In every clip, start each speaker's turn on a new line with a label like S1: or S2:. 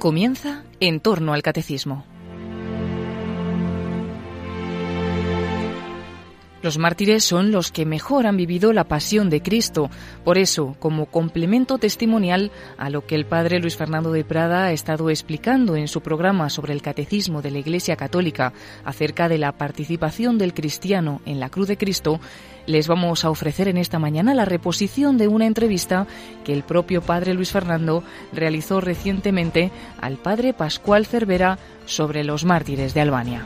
S1: Comienza en torno al catecismo. Los mártires son los que mejor han vivido la pasión de Cristo. Por eso, como complemento testimonial a lo que el padre Luis Fernando de Prada ha estado explicando en su programa sobre el catecismo de la Iglesia Católica acerca de la participación del cristiano en la cruz de Cristo, les vamos a ofrecer en esta mañana la reposición de una entrevista que el propio padre Luis Fernando realizó recientemente al padre Pascual Cervera sobre los mártires de Albania.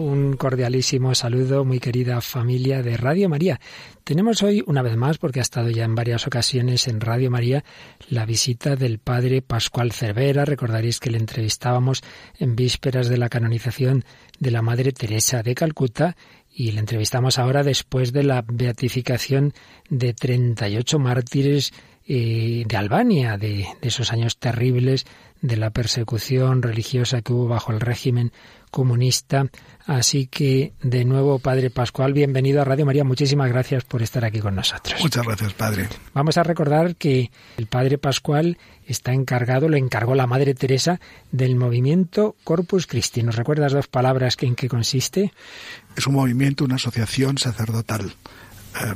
S2: Un cordialísimo saludo, muy querida familia de Radio María. Tenemos hoy, una vez más, porque ha estado ya en varias ocasiones en Radio María, la visita del padre Pascual Cervera. Recordaréis que le entrevistábamos en vísperas de la canonización de la Madre Teresa de Calcuta y le entrevistamos ahora después de la beatificación de 38 mártires eh, de Albania, de, de esos años terribles de la persecución religiosa que hubo bajo el régimen comunista. Así que, de nuevo, Padre Pascual, bienvenido a Radio María. Muchísimas gracias por estar aquí con nosotros.
S3: Muchas gracias, Padre.
S2: Vamos a recordar que el Padre Pascual está encargado, lo encargó la Madre Teresa, del movimiento Corpus Christi. ¿Nos recuerdas dos palabras que, en qué consiste?
S3: Es un movimiento, una asociación sacerdotal. Eh,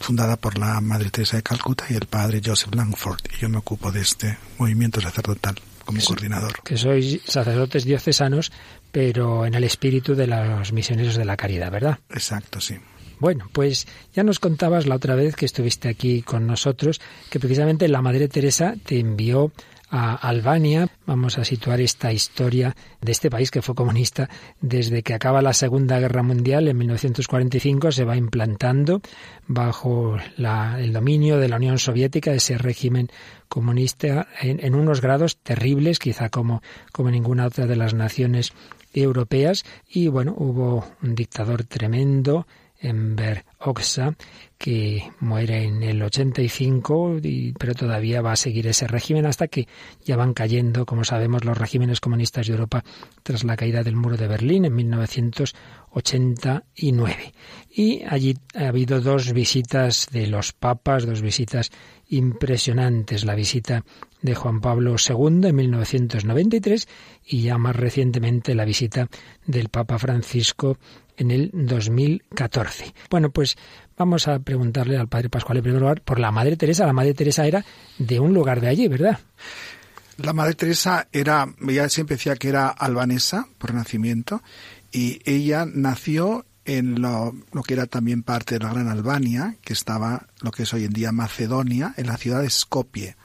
S3: fundada por la Madre Teresa de Calcuta y el padre Joseph Langford. Y yo me ocupo de este movimiento sacerdotal como coordinador.
S2: Que sois sacerdotes diocesanos, pero en el espíritu de los misioneros de la caridad, ¿verdad?
S3: Exacto, sí.
S2: Bueno, pues ya nos contabas la otra vez que estuviste aquí con nosotros que precisamente la Madre Teresa te envió a Albania. Vamos a situar esta historia de este país que fue comunista desde que acaba la Segunda Guerra Mundial en 1945. Se va implantando bajo el dominio de la Unión Soviética, ese régimen comunista, en, unos grados terribles, quizá como, como ninguna otra de las naciones europeas. Y bueno, hubo un dictador tremendo, Enver Oxa, que muere en el 85, y, pero todavía va a seguir ese régimen hasta que ya van cayendo, como sabemos, los regímenes comunistas de Europa tras la caída del muro de Berlín en 1989. Y allí ha habido dos visitas de los papas, dos visitas impresionantes. La visita de Juan Pablo II en 1993 y ya más recientemente la visita del Papa Francisco en el 2014. Bueno, pues vamos a preguntarle al Padre Pascual en primer lugar por la Madre Teresa. La Madre Teresa era de un lugar de allí, ¿verdad?
S3: La Madre Teresa era, ella siempre decía que era albanesa por nacimiento y ella nació en lo, que era también parte de la Gran Albania, que estaba lo que es hoy en día Macedonia, en la ciudad de Skopje,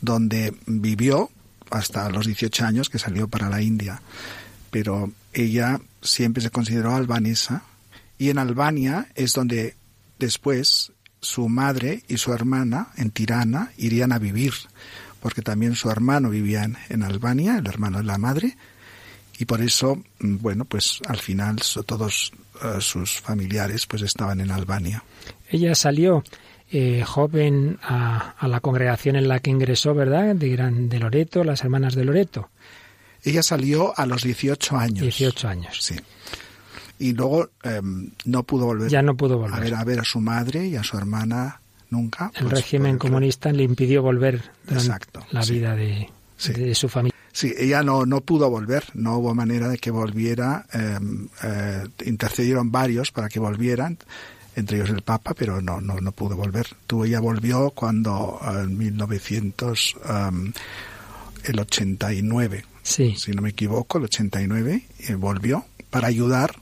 S3: donde vivió hasta los 18 años que salió para la India. Pero ella siempre se consideró albanesa y en Albania es donde después su madre y su hermana en Tirana irían a vivir, porque también su hermano vivía en, Albania, el hermano de la madre, y por eso, mm, bueno, pues al final todos eh, sus familiares pues estaban en Albania.
S2: Ella salió eh, joven a, a, la congregación en la que ingresó, ¿verdad? De, Gran, de Loreto, las hermanas de Loreto.
S3: Ella salió a los 18 años.
S2: 18 años.
S3: Sí. Y luego em, no pudo volver.
S2: Ya no pudo volver.
S3: A ver, a ver a su madre y a su hermana nunca.
S2: El pues, régimen comunista le impidió volver Exacto, la vida de, de, su familia.
S3: Sí, ella no, no pudo volver, no hubo manera de que volviera. Em, eh, intercedieron varios para que volvieran, entre ellos el Papa, pero no, no, no pudo volver. Tú, ella volvió cuando en 1900, um, el 89,
S2: sí.
S3: si no me equivoco, el 89, y volvió para ayudar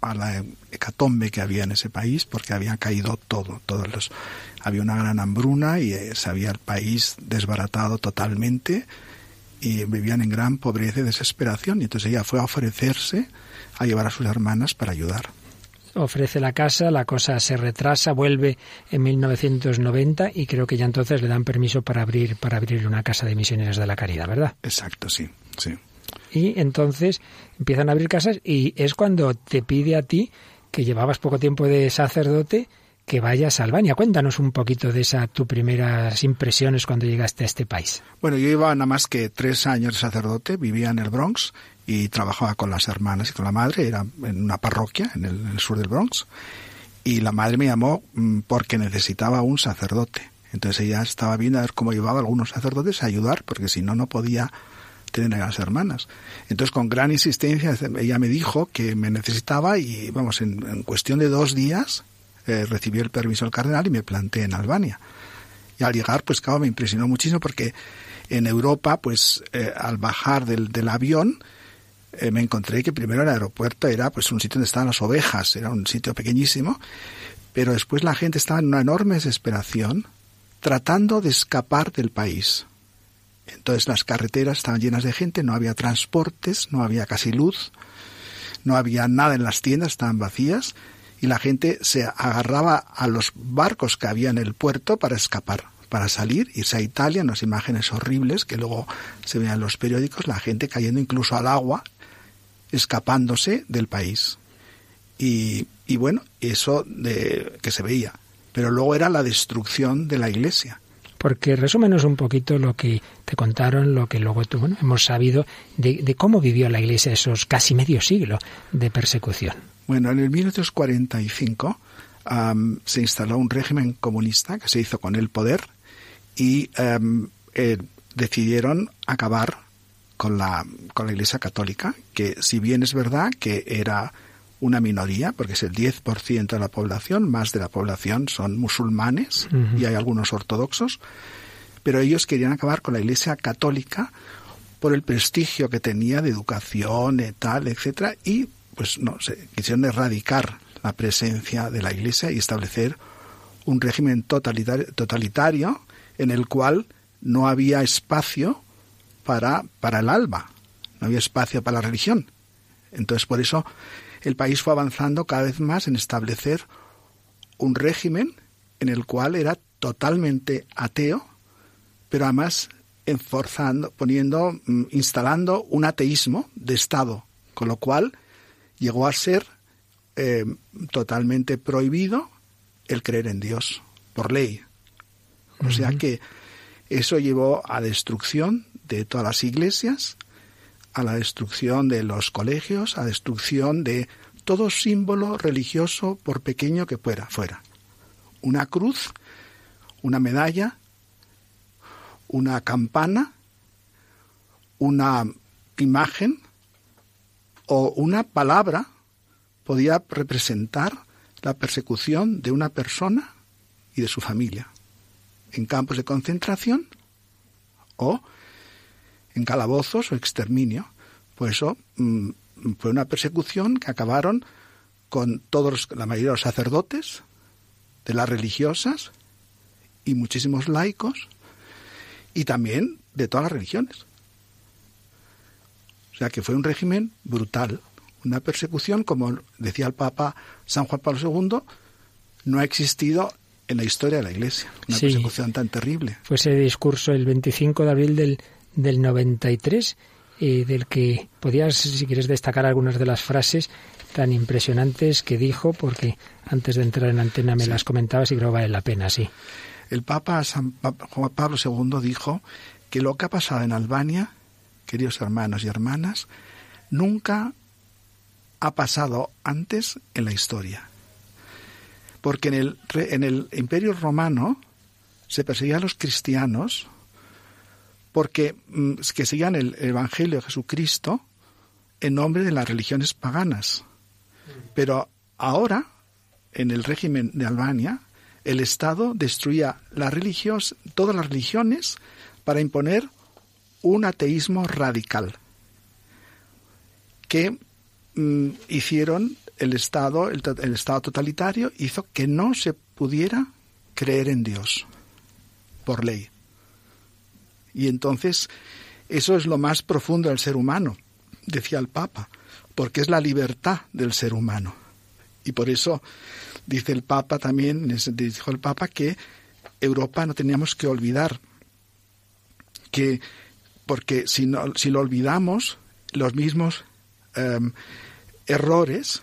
S3: a la hecatombe que había en ese país, porque había caído todo, todos los, había una gran hambruna y eh, se había el país desbaratado totalmente y vivían en gran pobreza y desesperación. Y entonces ella fue a ofrecerse a llevar a sus hermanas para ayudar
S2: ofrece la casa, la cosa se retrasa, vuelve en 1990 y creo que ya entonces le dan permiso para abrir para abrir una casa de misioneros de la caridad, ¿verdad?
S3: Exacto, sí, sí.
S2: Y entonces empiezan a abrir casas y es cuando te pide a ti que llevabas poco tiempo de sacerdote que vayas a Albania. Cuéntanos un poquito de esa tus primeras impresiones cuando llegaste a este país.
S3: Bueno, yo iba nada más que tres años de sacerdote, vivía en el Bronx y trabajaba con las hermanas y con la madre, era en una parroquia en el, sur del Bronx, y la madre me llamó mm, porque necesitaba un sacerdote. Entonces ella estaba viendo a ver cómo llevaba algunos sacerdotes a ayudar, porque si no, no podía tener a las hermanas. Entonces, con gran insistencia, ella me dijo que me necesitaba y, vamos, en cuestión de dos días eh, recibió el permiso del cardenal y me planté en Albania. Y al llegar, pues claro, me impresionó muchísimo porque en Europa, pues eh, al bajar del, del avión, eh, me encontré que primero el aeropuerto era pues un sitio donde estaban las ovejas, era un sitio pequeñísimo, pero después la gente estaba en una enorme desesperación tratando de escapar del país. Entonces las carreteras estaban llenas de gente, no había transportes, no había casi luz, no había nada en las tiendas, estaban vacías la gente se agarraba a los barcos que había en el puerto para escapar, para salir, irse a Italia, unas imágenes horribles que luego se veían en los periódicos, la gente cayendo incluso al agua, escapándose del país. Y, bueno, eso de, que se veía. Pero luego era la destrucción de la iglesia
S2: porque resúmenos un poquito lo que te contaron, lo que luego tú, bueno, hemos sabido de, cómo vivió la Iglesia esos casi medio siglo de persecución.
S3: Bueno, en el 1945 um, se instaló un régimen comunista que se hizo con el poder y um, eh, decidieron acabar con la, con la Iglesia Católica, que si bien es verdad que era una minoría, porque es el 10% de la población, más de la población son musulmanes uh -huh. y hay algunos ortodoxos, pero ellos querían acabar con la Iglesia Católica por el prestigio que tenía de educación, y tal, etcétera, y pues no sé, quisieron erradicar la presencia de la Iglesia y establecer un régimen totalitario, totalitario en el cual no había espacio para, para el alma, no había espacio para la religión. Entonces, por eso el país fue avanzando cada vez más en establecer un régimen en el cual era totalmente ateo, pero además enforzando, poniendo, mm, instalando un ateísmo de Estado, con lo cual llegó a ser eh, totalmente prohibido el creer en Dios por ley. O sea que eso llevó a destrucción de todas las iglesias, a la destrucción de los colegios, a destrucción de todo símbolo religioso, por pequeño que fuera, fuera. Una cruz, una medalla, una campana, una imagen o una palabra podía representar la persecución de una persona y de su familia en campos de concentración o en calabozos o exterminio. Por eso mmm, fue una persecución que acabaron con todos, la mayoría de los sacerdotes, de las religiosas y muchísimos laicos y también de todas las religiones. O sea que fue un régimen brutal, una persecución, como decía el Papa San Juan Pablo II, no ha existido en la historia de la Iglesia. Una sí, persecución tan terrible.
S2: Fue ese discurso el 25 de abril del, del 93, eh, del que podías, si quieres, destacar algunas de las frases tan impresionantes que dijo, porque antes de entrar en antena me sí. las comentabas y creo que vale la pena, sí.
S3: El Papa San Juan Pablo II dijo que lo que ha pasado en Albania queridos hermanos y hermanas, nunca ha pasado antes en la historia. Porque en el, en el Imperio Romano se perseguía a los cristianos porque mm, que seguían el Evangelio de Jesucristo en nombre de las religiones paganas. Pero ahora, en el régimen de Albania, el Estado destruía todas las religiones para imponer un ateísmo radical que mm, hicieron el Estado, el, el, Estado totalitario hizo que no se pudiera creer en Dios por ley. Y entonces eso es lo más profundo del ser humano, decía el Papa, porque es la libertad del ser humano. Y por eso dice el Papa también, dijo el Papa que Europa no teníamos que olvidar que porque si, no, si lo olvidamos, los mismos eh, errores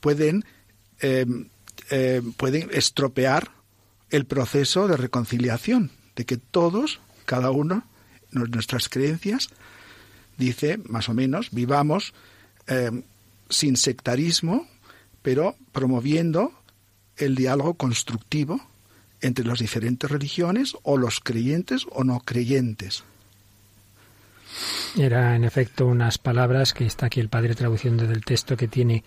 S3: pueden eh, eh, pueden estropear el proceso de reconciliación, de que todos, cada uno, nuestras creencias, dice, más o menos, vivamos sin sectarismo, pero promoviendo el diálogo constructivo entre las diferentes religiones o los creyentes o no creyentes.
S2: Era en efecto unas palabras que está aquí el padre traduciendo del texto que tiene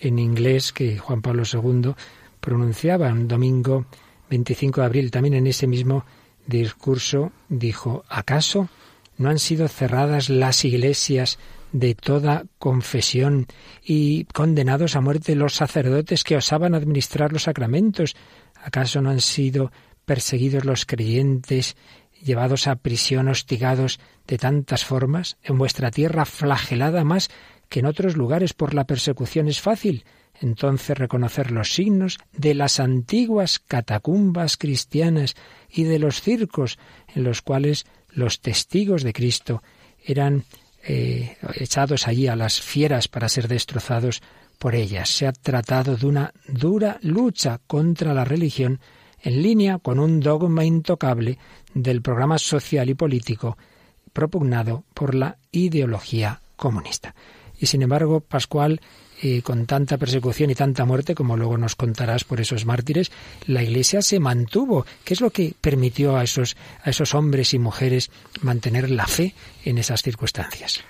S2: en inglés que Juan Pablo II pronunciaba un domingo 25 de abril. También en ese mismo discurso dijo, ¿acaso no han sido cerradas las iglesias de toda confesión y condenados a muerte los sacerdotes que osaban administrar los sacramentos? ¿Acaso no han sido perseguidos los creyentes, llevados a prisión, hostigados de tantas formas? En vuestra tierra flagelada más que en otros lugares por la persecución es fácil. Entonces reconocer los signos de las antiguas catacumbas cristianas y de los circos en los cuales los testigos de Cristo eran eh, echados allí a las fieras para ser destrozados por ellas. Se ha tratado de una dura lucha contra la religión en línea con un dogma intocable del programa social y político propugnado por la ideología comunista. Y sin embargo, Pascual, eh, con tanta persecución y tanta muerte, como luego nos contarás por esos mártires, la Iglesia se mantuvo. ¿Qué es lo que permitió a esos, a esos hombres y mujeres mantener la fe en esas circunstancias?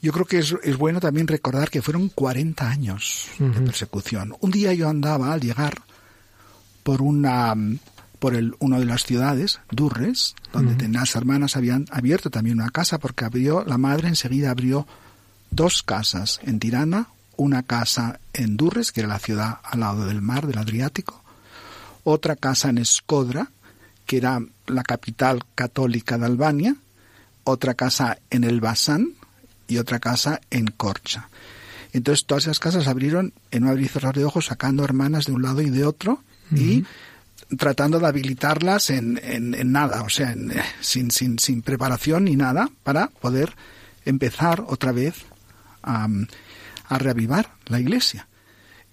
S3: Yo creo que es, bueno también recordar que fueron 40 años de persecución. Un día yo andaba al llegar por una por el, una de las ciudades, Durres, donde las hermanas habían abierto también una casa porque abrió, la madre enseguida abrió dos casas en Tirana, una casa en Durres, que era la ciudad al lado del mar del Adriático, otra casa en Escodra, que era la capital católica de Albania, otra casa en el Basán y otra casa en Corcha. Entonces todas esas casas abrieron en un abrir y cerrar de ojos, sacando hermanas de un lado y de otro y tratando de habilitarlas en, en, nada, o sea, sin, sin, sin preparación ni nada, para poder empezar otra vez a, reavivar la iglesia.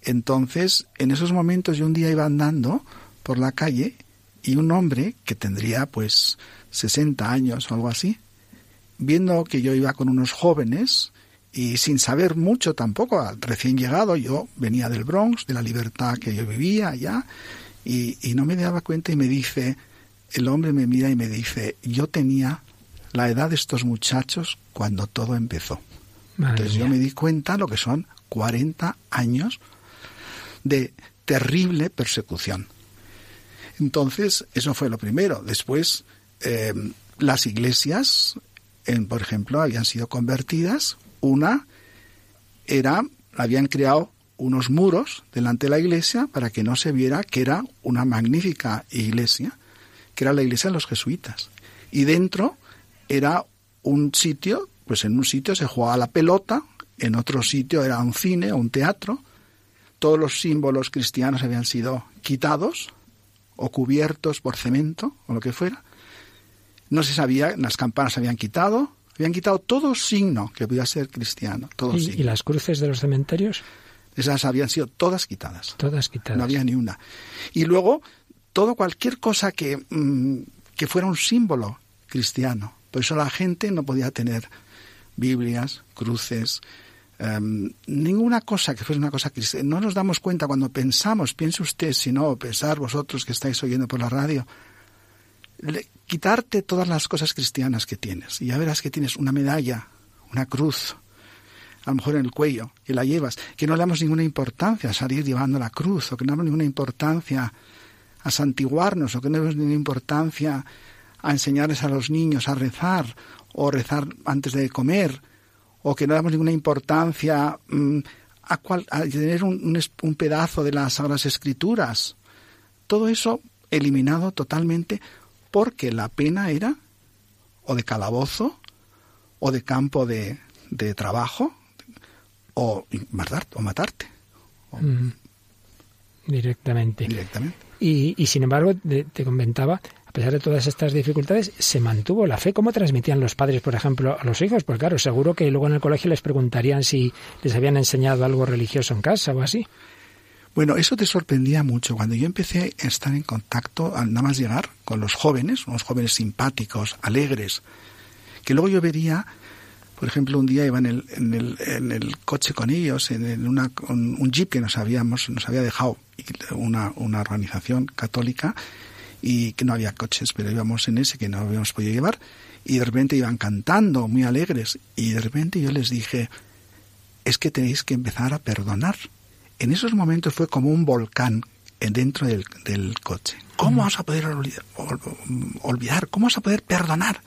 S3: Entonces, en esos momentos yo un día iba andando por la calle y un hombre que tendría pues 60 años o algo así, viendo que yo iba con unos jóvenes y sin saber mucho tampoco, recién llegado, yo venía del Bronx, de la libertad que yo vivía allá, y, y no me daba cuenta y me dice, el hombre me mira y me dice, yo tenía la edad de estos muchachos cuando todo empezó. Entonces yo me di cuenta lo que son 40 años de terrible persecución. Entonces, eso fue lo primero. Después, eh, las iglesias, en, por ejemplo, habían sido convertidas. Una era, habían creado unos muros delante de la iglesia para que no se viera que era una magnífica iglesia, que era la iglesia de los jesuitas. Y dentro era un sitio pues en un sitio se jugaba la pelota, en otro sitio era un cine o un teatro, todos los símbolos cristianos habían sido quitados o cubiertos por cemento o lo que fuera. No se sabía, las campanas habían quitado, habían quitado todo signo que pudiera ser cristiano. Todo
S2: ¿Y, ¿Y las cruces de los cementerios?
S3: Esas habían sido todas quitadas.
S2: Todas quitadas.
S3: No había ni una. Y luego, todo cualquier cosa que, mm, que fuera un símbolo cristiano. Por eso la gente no podía tener Biblias, cruces, em, ninguna cosa que fuese una cosa cristiana. No nos damos cuenta cuando pensamos, piense usted, si no, pensar vosotros que estáis oyendo por la radio, quitarte todas las cosas cristianas que tienes. Y ya verás que tienes una medalla, una cruz, a lo mejor en el cuello, y la llevas, que no le damos ninguna importancia a salir llevando la cruz, o que no damos ninguna importancia a santiguarnos, o que no damos ninguna importancia a enseñarles a los niños a rezar, o rezar antes de comer, o que no damos ninguna importancia mm, a, tener un, un, pedazo de las Sagradas Escrituras. Todo eso eliminado totalmente porque la pena era o de calabozo o de campo de, de trabajo o, matarte. O matarte.
S2: Directamente.
S3: Directamente.
S2: Y, y sin embargo, te comentaba a pesar de todas estas dificultades, se mantuvo la fe. ¿Cómo transmitían los padres, por ejemplo, a los hijos? Pues claro, seguro que luego en el colegio les preguntarían si les habían enseñado algo religioso en casa o así.
S3: Bueno, eso te sorprendía mucho. Cuando yo empecé a estar en contacto, nada más llegar, con los jóvenes, unos jóvenes simpáticos, alegres, que luego yo vería, por ejemplo, un día iba en el, coche con ellos, en una, un, jeep que nos habíamos, nos había dejado una, una organización católica y que no había coches, pero íbamos en ese que no habíamos podido llevar y de repente iban cantando muy alegres y de repente yo les dije, es que tenéis que empezar a perdonar. En esos momentos fue como un volcán dentro del, del coche. ¿Cómo vas a poder olvidar? ¿Cómo vas a poder perdonar?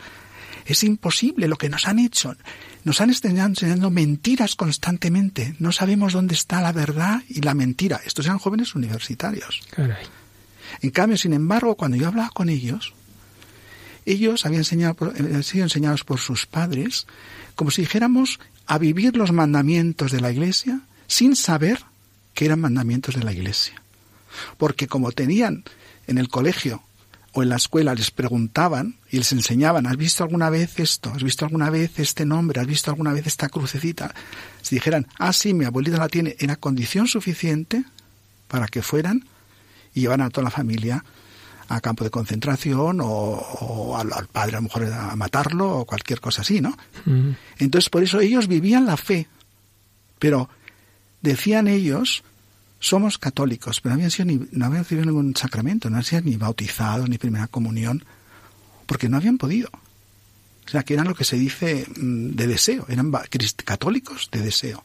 S3: Es imposible lo que nos han hecho. Nos han estado enseñando mentiras constantemente. No sabemos dónde está la verdad y la mentira. Estos eran jóvenes universitarios. En cambio, sin embargo, cuando yo hablaba con ellos, ellos habían, enseñado, habían sido enseñados por sus padres como si dijéramos a vivir los mandamientos de la Iglesia sin saber que eran mandamientos de la Iglesia. Porque como tenían en el colegio o en la escuela les preguntaban y les enseñaban, ¿has visto alguna vez esto? ¿Has visto alguna vez este nombre? ¿Has visto alguna vez esta crucecita? Si dijeran, ah, sí, mi abuelita la tiene, era condición suficiente para que fueran y llevaran a toda la familia a campo de concentración o, al, padre a lo mejor a matarlo o cualquier cosa así, ¿no? Entonces por eso ellos vivían la fe, pero decían ellos, somos católicos, pero no habían, sido ni, no habían recibido ningún sacramento, no habían sido ni bautizados ni primera comunión, porque no habían podido. O sea, que eran lo que se dice mm, de deseo, eran católicos de deseo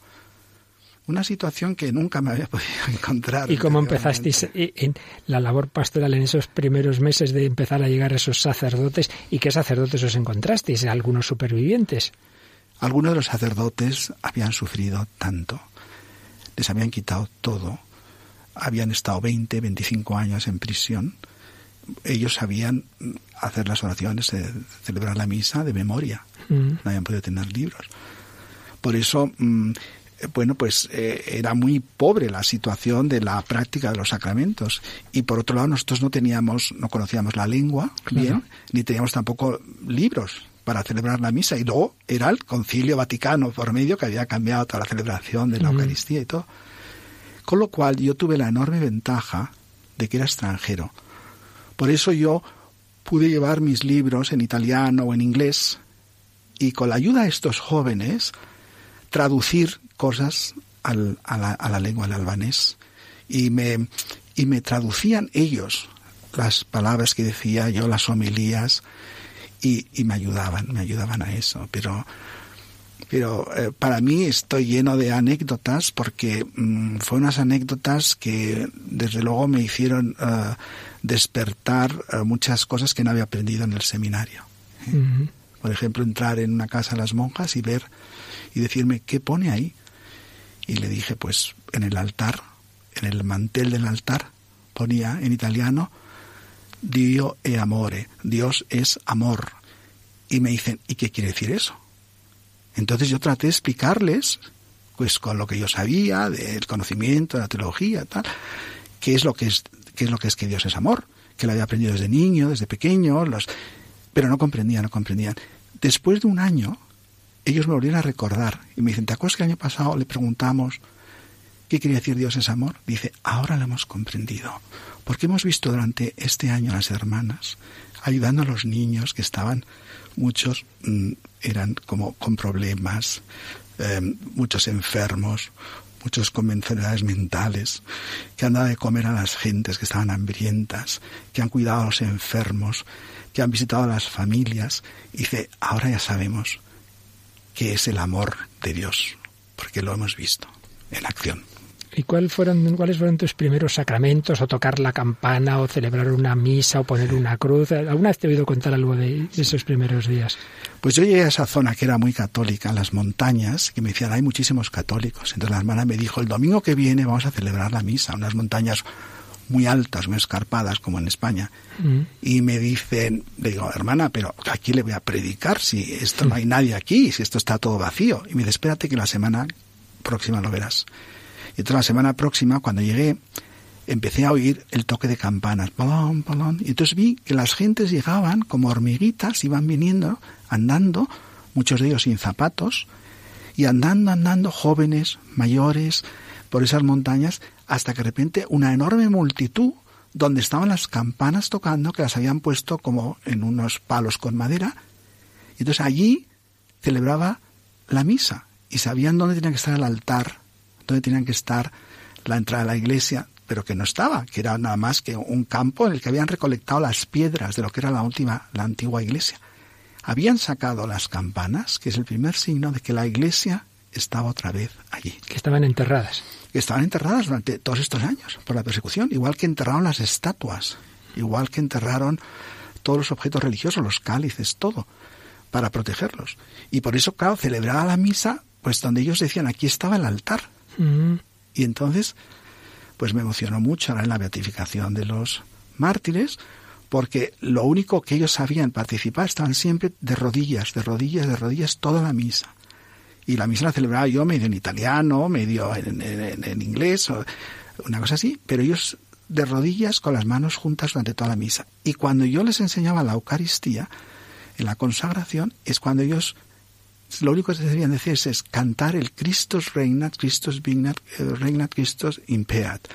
S3: una situación que nunca me había podido encontrar.
S2: ¿Y cómo empezasteis en la labor pastoral en esos primeros meses de empezar a llegar a esos sacerdotes? ¿Y qué sacerdotes os encontrasteis? ¿Algunos supervivientes?
S3: Algunos de los sacerdotes habían sufrido tanto, les habían quitado todo, habían estado 20, 25 años en prisión, ellos sabían hacer las oraciones, eh, celebrar la misa de memoria, mm. no habían podido tener libros. Por eso mm, bueno, pues eh, era muy pobre la situación de la práctica de los sacramentos. Y por otro lado, nosotros no teníamos, no conocíamos la lengua bien, ni teníamos tampoco libros para celebrar la misa. Y luego era el concilio vaticano por medio que había cambiado toda la celebración de la Eucaristía y todo. Con lo cual yo tuve la enorme ventaja de que era extranjero. Por eso yo pude llevar mis libros en italiano o en inglés y con la ayuda de estos jóvenes traducir cosas al, a, la, a, la, lengua del albanés y me, y me traducían ellos las palabras que decía yo, las homilías, y, y me ayudaban, me ayudaban a eso. Pero, pero eh, para mí estoy lleno de anécdotas porque mm, fue unas anécdotas que desde luego me hicieron uh, despertar uh, muchas cosas que no había aprendido en el seminario. ¿eh? Por ejemplo, entrar en una casa de las monjas y ver y decirme qué pone ahí y le dije, pues en el altar, en el mantel del altar, ponía en italiano, Dio e amore, Dios es amor. Y me dicen, ¿y qué quiere decir eso? Entonces yo traté de explicarles, pues con lo que yo sabía del conocimiento, de la teología, tal, qué es lo que es, qué es lo que es que Dios es amor, que lo había aprendido desde niño, desde pequeño, los, pero no comprendían, no comprendían. Después de un año, ellos me volvieron a recordar y me dicen, ¿te acuerdas que el año pasado le preguntamos qué quería decir Dios es amor? Dice, ahora lo hemos comprendido, porque hemos visto durante este año las hermanas ayudando a los niños que estaban, muchos mm, eran como con problemas, em, muchos enfermos, muchos con enfermedades mentales, que han dado de comer a las gentes que estaban hambrientas, que han cuidado a los enfermos, que han visitado a las familias. Y dice, ahora ya sabemos que es el amor de Dios, porque lo hemos visto en acción.
S2: ¿Y cuáles fueron, cuáles fueron tus primeros sacramentos? ¿O tocar la campana, o celebrar una misa, o poner una cruz? ¿Alguna vez te he oído contar algo de esos primeros días?
S3: Pues yo llegué a esa zona que era muy católica, en las montañas, que me decían, hay muchísimos católicos. Entonces la hermana me dijo, el domingo que viene vamos a celebrar la misa, unas montañas muy altas, muy escarpadas, como en España. Mm. Y me dicen, le digo, hermana, pero aquí le voy a predicar si esto no hay nadie aquí, si esto está todo vacío. Y me dice, espérate que la semana próxima lo verás. Y entonces la semana próxima, cuando llegué, empecé a oír el toque de campanas. Palón, palón. Y entonces vi que las gentes llegaban como hormiguitas, iban viniendo, andando, muchos de ellos sin zapatos, y andando, andando, jóvenes, mayores, por esas montañas hasta que de repente una enorme multitud donde estaban las campanas tocando, que las habían puesto como en unos palos con madera. Y entonces allí celebraba la misa y sabían dónde tenía que estar el altar, dónde tenían que estar la entrada a la iglesia, pero que no estaba, que era nada más que un campo en el que habían recolectado las piedras de lo que era la última, la antigua iglesia. Habían sacado las campanas, que es el primer signo de que la iglesia estaba otra vez allí.
S2: Que estaban enterradas.
S3: Que estaban enterradas durante todos estos años por la persecución, igual que enterraron las estatuas, igual que enterraron todos los objetos religiosos, los cálices, todo, para protegerlos. Y por eso, claro, celebraba la misa, pues donde ellos decían, aquí estaba el altar. Y entonces, pues me emocionó mucho en la beatificación de los mártires, porque lo único que ellos sabían participar estaban siempre de rodillas, de rodillas, de rodillas, toda la misa. Y la misa la celebraba yo medio en italiano, medio en, en- inglés, una cosa así, pero ellos de rodillas con las manos juntas durante toda la misa. Y cuando yo les enseñaba la Eucaristía, en la consagración, es cuando ellos lo único que debían decir es cantar el Christus reinat, Christus vignat, eh, reinat, Christus impeat.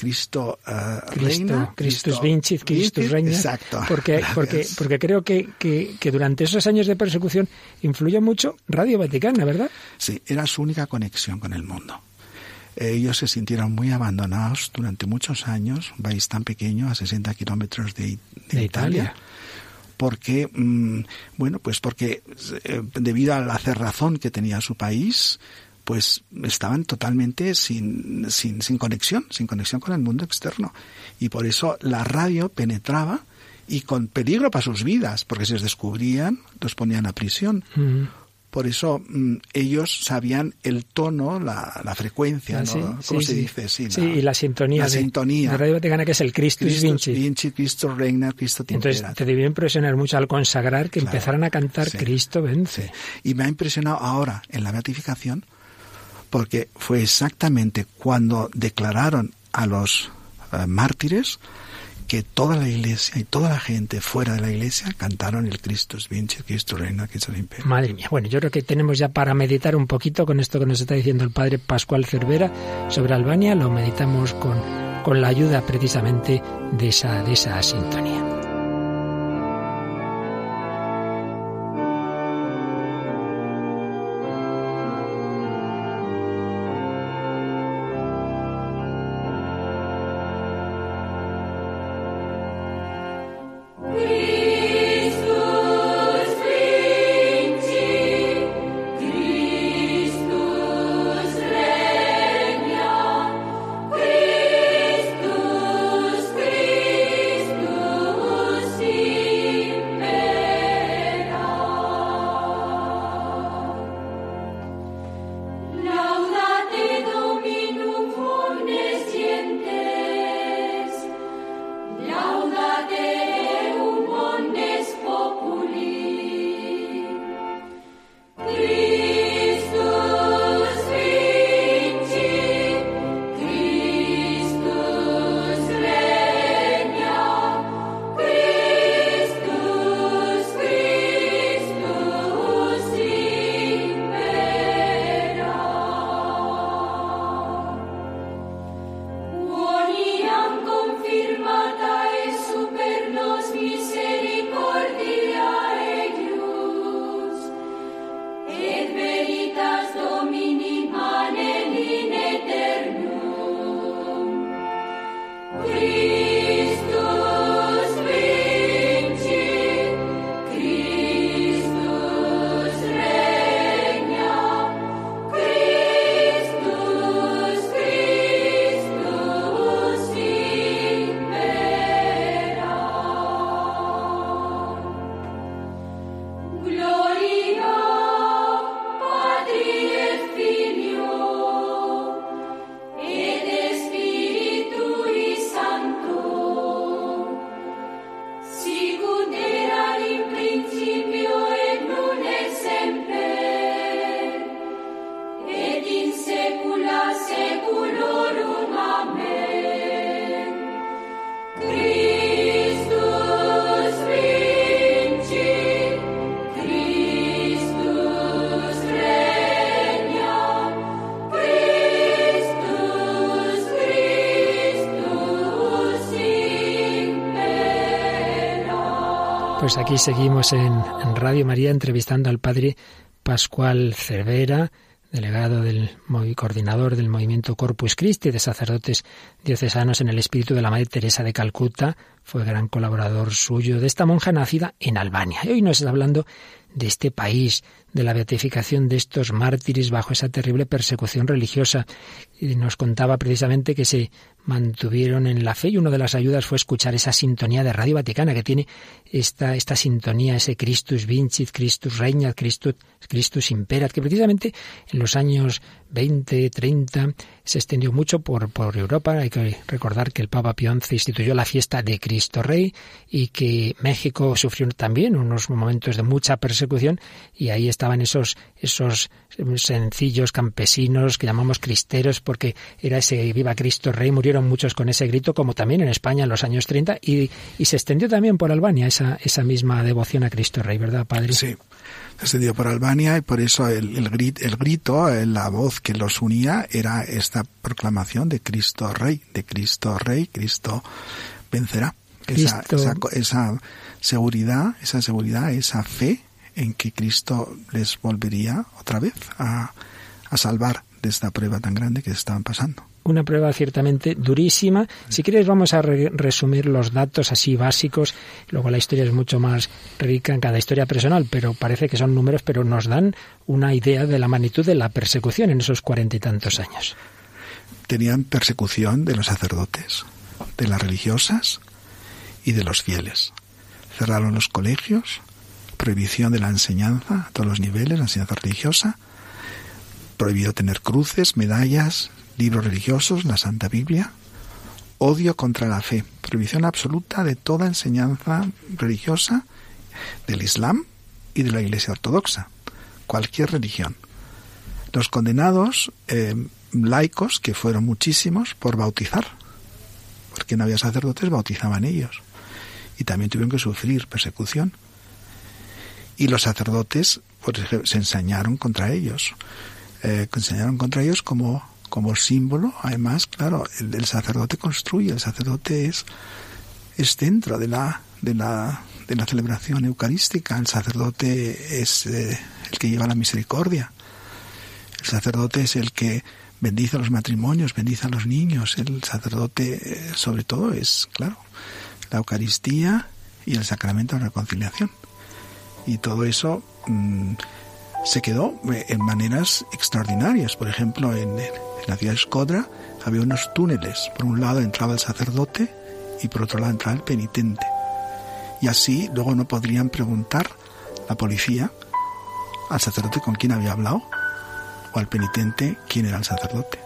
S3: Cristo eh,
S2: Cristo,
S3: reina,
S2: Christus vincit, Christus
S3: vincit,
S2: reina.
S3: Exacto.
S2: Porque, porque, porque creo que, que, que durante esos años de persecución influyó mucho Radio Vaticana, ¿verdad?
S3: Sí, era su única conexión con el mundo. Ellos se sintieron muy abandonados durante muchos años, un país tan pequeño, a 60 kilómetros de, de
S2: De
S3: Italia,
S2: Italia.
S3: Porque, mm, bueno, pues porque eh, debido a la cerrazón que tenía su país, pues estaban totalmente sin, sin, sin conexión, sin conexión con el mundo externo. Y por eso la radio penetraba y con peligro para sus vidas, porque si los descubrían, los ponían a prisión. Por eso mm, ellos sabían el tono, la, la frecuencia,
S2: Ah,
S3: ¿no? ¿Cómo
S2: sí,
S3: se
S2: sí.
S3: dice? Sí,
S2: Sí, y la sintonía,
S3: La
S2: de,
S3: sintonía.
S2: de Radio Vaticana, que es el Christus,
S3: Christus
S2: Vincit.
S3: Vincit, Cristo Reina, Cristo
S2: Entonces
S3: Timperat.
S2: te debió impresionar mucho al consagrar que
S3: Claro,
S2: empezaran a cantar Cristo vence.
S3: Y me ha impresionado ahora en la beatificación porque fue exactamente cuando declararon a los eh, mártires que toda la iglesia y toda la gente fuera de la iglesia cantaron el Christus Vincit, Cristo Reina, Cristo Imperio.
S2: Madre mía. Bueno, yo creo que tenemos ya para meditar un poquito con esto que nos está diciendo el padre Pascual Cervera sobre Albania. Lo meditamos con, con la ayuda precisamente de esa, de esa sintonía. Pues aquí seguimos en, en Radio María entrevistando al padre Pascual Cervera, delegado del coordinador del movimiento Corpus Christi de sacerdotes diocesanos en el espíritu de la Madre Teresa de Calcuta, fue gran colaborador suyo de esta monja nacida en Albania. Y hoy nos está hablando de este país, de la beatificación de estos mártires bajo esa terrible persecución religiosa. Y nos contaba precisamente que se mantuvieron en la fe y una de las ayudas fue escuchar esa sintonía de Radio Vaticana que tiene esta, sintonía, ese Christus Vincit, Christus Regnat, Christus, Christus Imperat, que precisamente en los años 20, 30 se extendió mucho por, por Europa. Hay que recordar que el Papa Pío XI instituyó la fiesta de Cristo Rey y que México sufrió también unos momentos de mucha persecución y ahí estaban esos, esos sencillos campesinos que llamamos cristeros porque era ese viva Cristo Rey, murieron muchos con ese grito como también en España en los años 30 y, y se extendió también por Albania esa, esa misma devoción a Cristo Rey, ¿verdad, Padre?
S3: Sí extendido por Albania y por eso el, el, grit, el grito, la voz que los unía era esta proclamación de Cristo Rey, de Cristo Rey, Cristo vencerá. Esa, esa, esa, seguridad, esa seguridad, esa fe en que Cristo les volvería otra vez a, a salvar de esta prueba tan grande que estaban pasando
S2: una prueba ciertamente durísima. Si quieres vamos a re resumir los datos así básicos. Luego la historia es mucho más rica en cada historia personal, pero parece que son números, pero nos dan una idea de la magnitud de la persecución en esos cuarenta y tantos años.
S3: Tenían persecución de los sacerdotes, de las religiosas y de los fieles. Cerraron los colegios, prohibición de la enseñanza a todos los niveles, la enseñanza religiosa, prohibido tener cruces, medallas, libros religiosos, la Santa Biblia, odio contra la fe, prohibición absoluta de toda enseñanza religiosa del Islam y de la Iglesia Ortodoxa, cualquier religión. Los condenados eh, laicos, que fueron muchísimos, por bautizar, porque no había sacerdotes, bautizaban ellos. Y también tuvieron que sufrir persecución. Y los sacerdotes pues, se ensañaron contra ellos. Eh, se contra ellos como como símbolo, además, claro, el, sacerdote construye, el sacerdote es, es dentro de la, de la, de la celebración eucarística, el sacerdote es eh, el que lleva la misericordia, el sacerdote es el que bendice a los matrimonios, bendice a los niños, el sacerdote eh, sobre todo es, claro, la Eucaristía y el sacramento de reconciliación. Y todo eso mmm, se quedó eh, en maneras extraordinarias. Por ejemplo, en, en la ciudad de Escodra había unos túneles. Por un lado entraba el sacerdote y por otro lado entraba el penitente. Y así luego no podrían preguntar la policía al sacerdote con quién había hablado o al penitente quién era el sacerdote.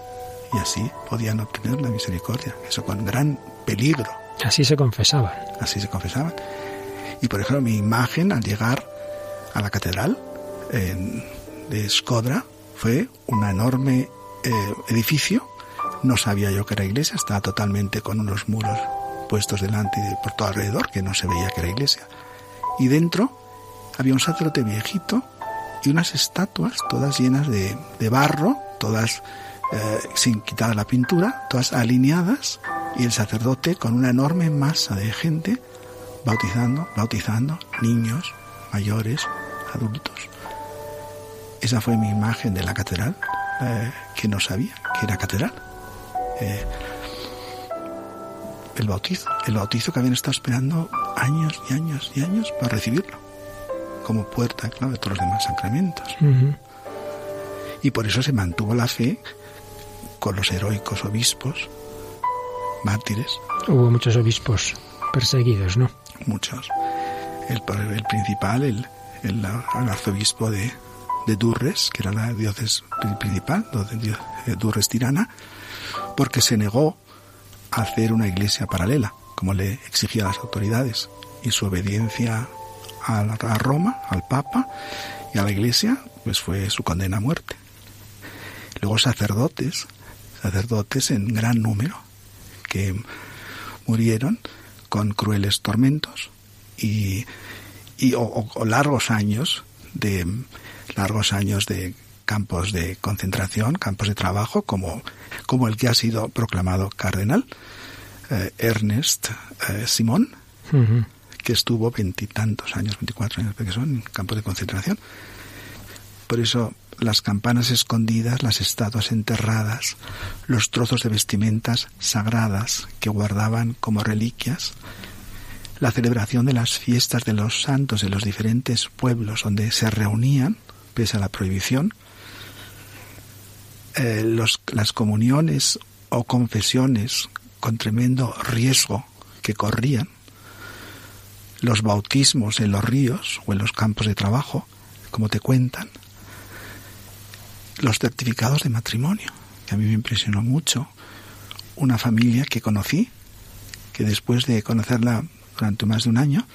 S3: Y así podían obtener la misericordia. Eso con gran peligro.
S2: Así se confesaban.
S3: Así se confesaban. Y por ejemplo, mi imagen al llegar a la catedral en, de Skodra fue una enorme eh, edificio. No sabía yo que era iglesia, estaba totalmente con unos muros puestos delante y por todo alrededor, que no se veía que era iglesia. Y dentro había un sacerdote viejito y unas estatuas todas llenas de, de barro, todas eh, sin quitar la pintura, todas alineadas, y el sacerdote con una enorme masa de gente bautizando, bautizando niños, mayores, adultos. Esa fue mi imagen de la catedral, eh, que no sabía que era catedral. Eh, el bautizo, el bautizo que habían estado esperando años y años y años para recibirlo, como puerta, claro, de todos los demás sacramentos.
S2: Uh -huh.
S3: Y por eso se mantuvo la fe con los heroicos obispos, mártires.
S2: Hubo muchos obispos perseguidos, ¿no?
S3: Muchos. El, el principal, el, el, el arzobispo de, de Durres, que era la diócesis principal, Durres Tirana, porque se negó a hacer una iglesia paralela, como le exigían las autoridades, y su obediencia a, Roma, al Papa y a la iglesia, pues fue su condena a muerte. Luego sacerdotes, sacerdotes en gran número, que murieron con crueles tormentos y, y o largos años de largos años de campos de concentración, campos de trabajo, como, como el que ha sido proclamado cardenal, eh, Ernest eh, Simón, uh -huh. que estuvo veintitantos años, veinticuatro años, porque son campos de concentración. Por eso las campanas escondidas, las estatuas enterradas, los trozos de vestimentas sagradas que guardaban como reliquias, la celebración de las fiestas de los santos de los diferentes pueblos donde se reunían, pese a la prohibición, eh, las comuniones o confesiones con tremendo riesgo que corrían, los bautismos en los ríos o en los campos de trabajo, como te cuentan, los certificados de matrimonio, que a mí me impresionó mucho, una familia que conocí, que después de conocerla durante más de un año,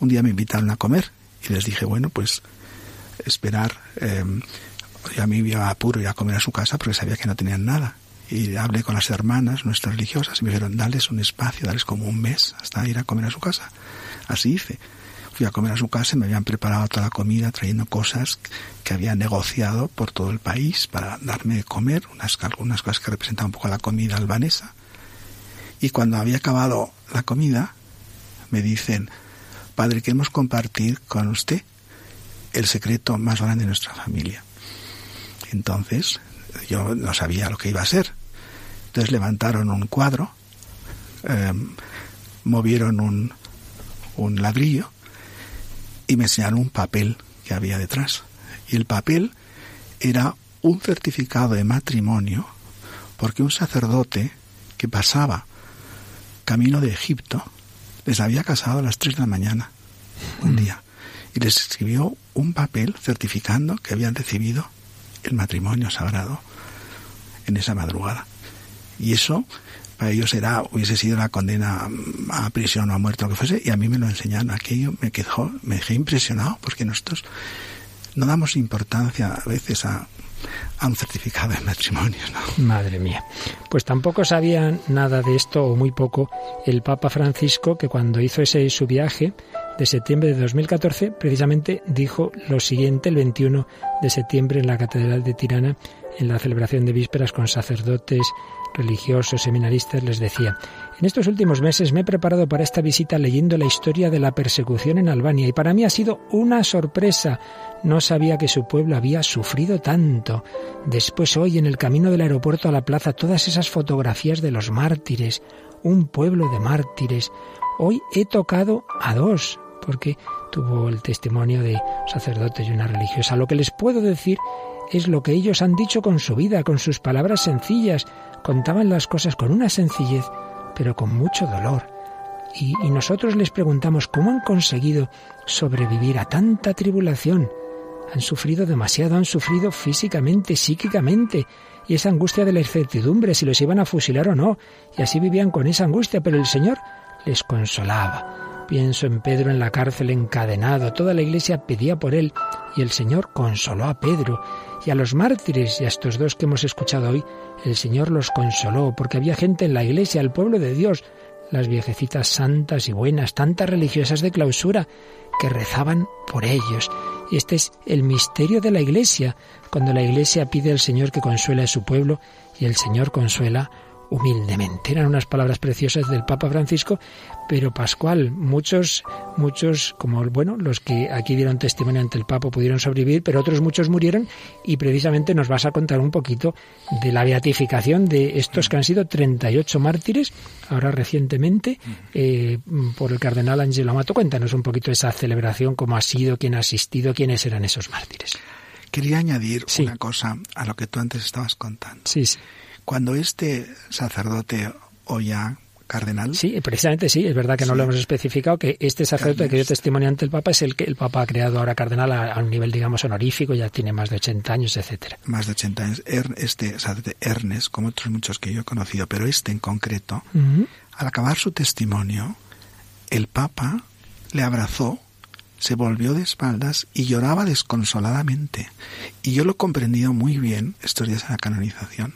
S3: un día me invitaron a comer y les dije, bueno, pues esperar, eh, a mí iba apuro ir a comer a su casa porque sabía que no tenían nada. Y hablé con las hermanas, nuestras religiosas, y me dijeron, dales un espacio, dales como un mes hasta ir a comer a su casa. Así hice. Fui a comer a su casa y me habían preparado toda la comida, trayendo cosas que habían negociado por todo el país para darme de comer, unas, algunas cosas que representaban un poco la comida albanesa. Y cuando había acabado la comida, me dicen, Padre, queremos compartir con usted el secreto más grande de nuestra familia. Entonces, yo no sabía lo que iba a ser. Entonces levantaron un cuadro, eh, movieron un, un ladrillo y me enseñaron un papel que había detrás. Y el papel era un certificado de matrimonio porque un sacerdote que pasaba camino de Egipto les había casado a las 3 de la mañana un día y les escribió un papel certificando que habían recibido el matrimonio sagrado en esa madrugada. Y eso para ellos era, hubiese sido la condena a prisión o a muerte o lo que fuese, y a mí me lo enseñaron. Aquello me quedó, me dejé impresionado, porque nosotros no damos importancia a veces a, un certificado de matrimonio. ¿no?
S2: Madre mía. Pues tampoco sabía nada de esto, o muy poco, el Papa Francisco, que cuando hizo ese su viaje de septiembre de 2014, precisamente dijo lo siguiente el 21 de septiembre en la Catedral de Tirana, en la celebración de vísperas con sacerdotes, religiosos, seminaristas, les decía, en estos últimos meses me he preparado para esta visita leyendo la historia de la persecución en Albania y para mí ha sido una sorpresa. No sabía que su pueblo había sufrido tanto. Después hoy en el camino del aeropuerto a la plaza todas esas fotografías de los mártires, un pueblo de mártires. Hoy he tocado a dos, porque tuvo el testimonio de sacerdotes y una religiosa. Lo que les puedo decir es lo que ellos han dicho con su vida, con sus palabras sencillas. Contaban las cosas con una sencillez, pero con mucho dolor. Y, nosotros les preguntamos cómo han conseguido sobrevivir a tanta tribulación. Han sufrido demasiado, han sufrido físicamente, psíquicamente, y esa angustia de la incertidumbre, si los iban a fusilar o no, y así vivían con esa angustia, pero el Señor les consolaba. Pienso en Pedro en la cárcel encadenado, toda la iglesia pedía por él, y el Señor consoló a Pedro, y a los mártires y a estos dos que hemos escuchado hoy, el Señor los consoló, porque había gente en la iglesia, el pueblo de Dios, las viejecitas santas y buenas, tantas religiosas de clausura, que rezaban por ellos. Y este es el misterio de la iglesia, cuando la iglesia pide al Señor que consuele a su pueblo y el Señor consuela humildemente. Eran unas palabras preciosas del Papa Francisco, pero Pascual, muchos, muchos, como bueno, los que aquí dieron testimonio ante el Papa pudieron sobrevivir, pero otros muchos murieron y precisamente nos vas a contar un poquito de la beatificación de estos que han sido 38 mártires, ahora recientemente, eh, por el cardenal Angelo Amato. Cuéntanos un poquito esa celebración, cómo ha sido, quién ha asistido, quiénes eran esos mártires.
S3: Quería añadir sí. una cosa a lo que tú antes estabas contando.
S2: Sí, sí.
S3: Cuando este sacerdote o ya cardenal.
S2: Sí, precisamente sí, es verdad que sí. no lo hemos especificado, que este sacerdote que dio testimonio ante el Papa es el que el Papa ha creado ahora cardenal a, a, un nivel, digamos, honorífico, ya tiene más de 80 años, etcétera.
S3: Más de 80 años. Este sacerdote Ernest, como otros muchos que yo he conocido, pero este en concreto, uh -huh. al acabar su testimonio, el Papa le abrazó se volvió de espaldas y lloraba desconsoladamente. Y yo lo he comprendido muy bien estos días en la canonización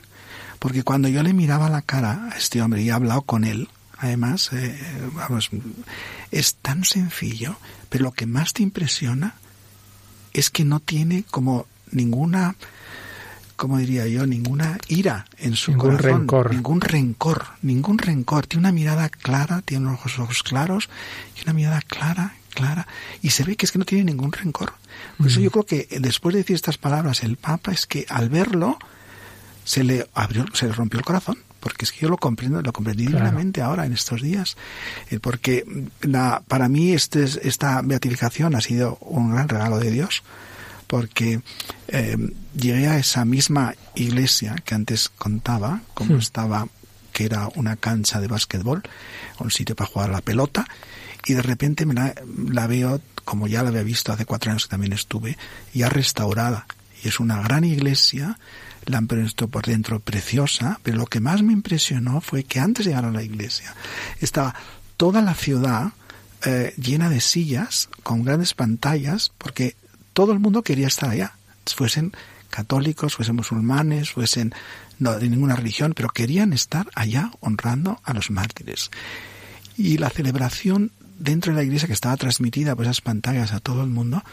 S3: porque cuando yo le miraba la cara a este hombre y he hablado con él, además, eh, vamos, es tan sencillo, pero lo que más te impresiona es que no tiene como ninguna como diría yo, ninguna ira en su
S2: Ningún
S3: corazón,
S2: rencor.
S3: ningún rencor, ningún rencor. Tiene una mirada clara, tiene unos ojos, claros y una mirada clara, clara. Y se ve que es que no tiene ningún rencor. Por eso yo creo que después de decir estas palabras, el Papa es que al verlo se le abrió, se le rompió el corazón. Porque es que yo lo comprendo, lo comprendí
S2: Claro.
S3: divinamente ahora en estos días. Eh, Porque la, para mí este, es- esta beatificación ha sido un gran regalo de Dios porque eh, llegué a esa misma iglesia que antes contaba, como
S2: Hmm.
S3: estaba, que era una cancha de básquetbol, un sitio para jugar a la pelota, y de repente me la, la veo, como ya la había visto hace cuatro años que también estuve, ya restaurada. Y es una gran iglesia, la han puesto por dentro preciosa, pero lo que más me impresionó fue que antes de llegar a la iglesia estaba toda la ciudad eh, llena de sillas con grandes pantallas, porque todo el mundo quería estar allá, fuesen católicos, fuesen musulmanes, fuesen de ninguna religión, pero querían estar allá honrando a los mártires. Y la celebración dentro de la iglesia que estaba transmitida por esas pantallas a todo el mundo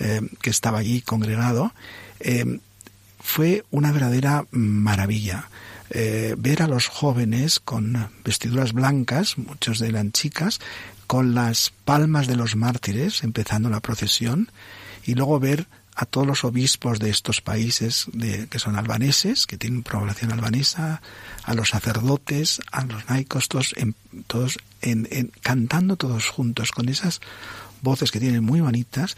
S3: eh, que estaba allí congregado, eh, fue una verdadera maravilla. Eh, ver a los jóvenes con vestiduras blancas, muchos de eran chicas, con las palmas de los mártires, empezando la procesión, y luego ver a todos los obispos de estos países de, que son albaneses, que tienen población albanesa, a los sacerdotes, a los laicos, todos, en, todos en, cantando todos juntos, con esas voces que tienen muy bonitas,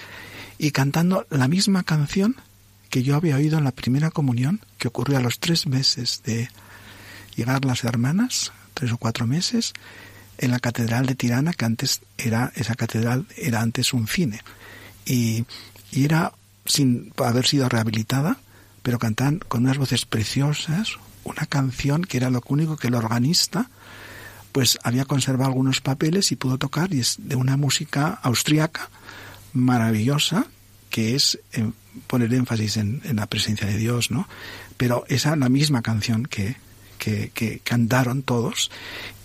S3: y cantando la misma canción que yo había oído en la primera comunión, que ocurrió a los tres meses de llegar las hermanas, tres o cuatro meses, en la catedral de Tirana, que antes era, esa catedral era antes un cine. Y, y era sin haber sido rehabilitada, pero cantaban con unas voces preciosas, una canción que era lo único que el organista pues había conservado algunos papeles y pudo tocar y es de una música austriaca maravillosa que es eh, poner énfasis en, en, la presencia de Dios, ¿no? Pero esa la misma canción que, que, que, cantaron todos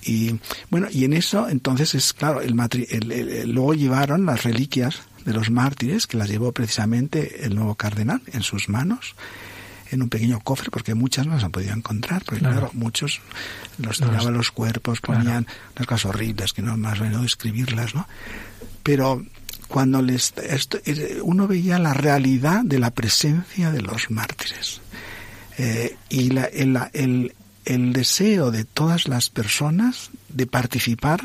S3: y bueno y en eso entonces es claro el, matri el, el, el luego llevaron las reliquias de los mártires que las llevó precisamente el nuevo cardenal en sus manos en un pequeño cofre porque muchas no las han podido encontrar porque claro, claro muchos los tiraban los cuerpos ponían claro. unas cosas horribles que no más no describirlas no pero cuando les esto, uno veía la realidad de la presencia de los mártires eh, y la, el, el, el, deseo de todas las personas de participar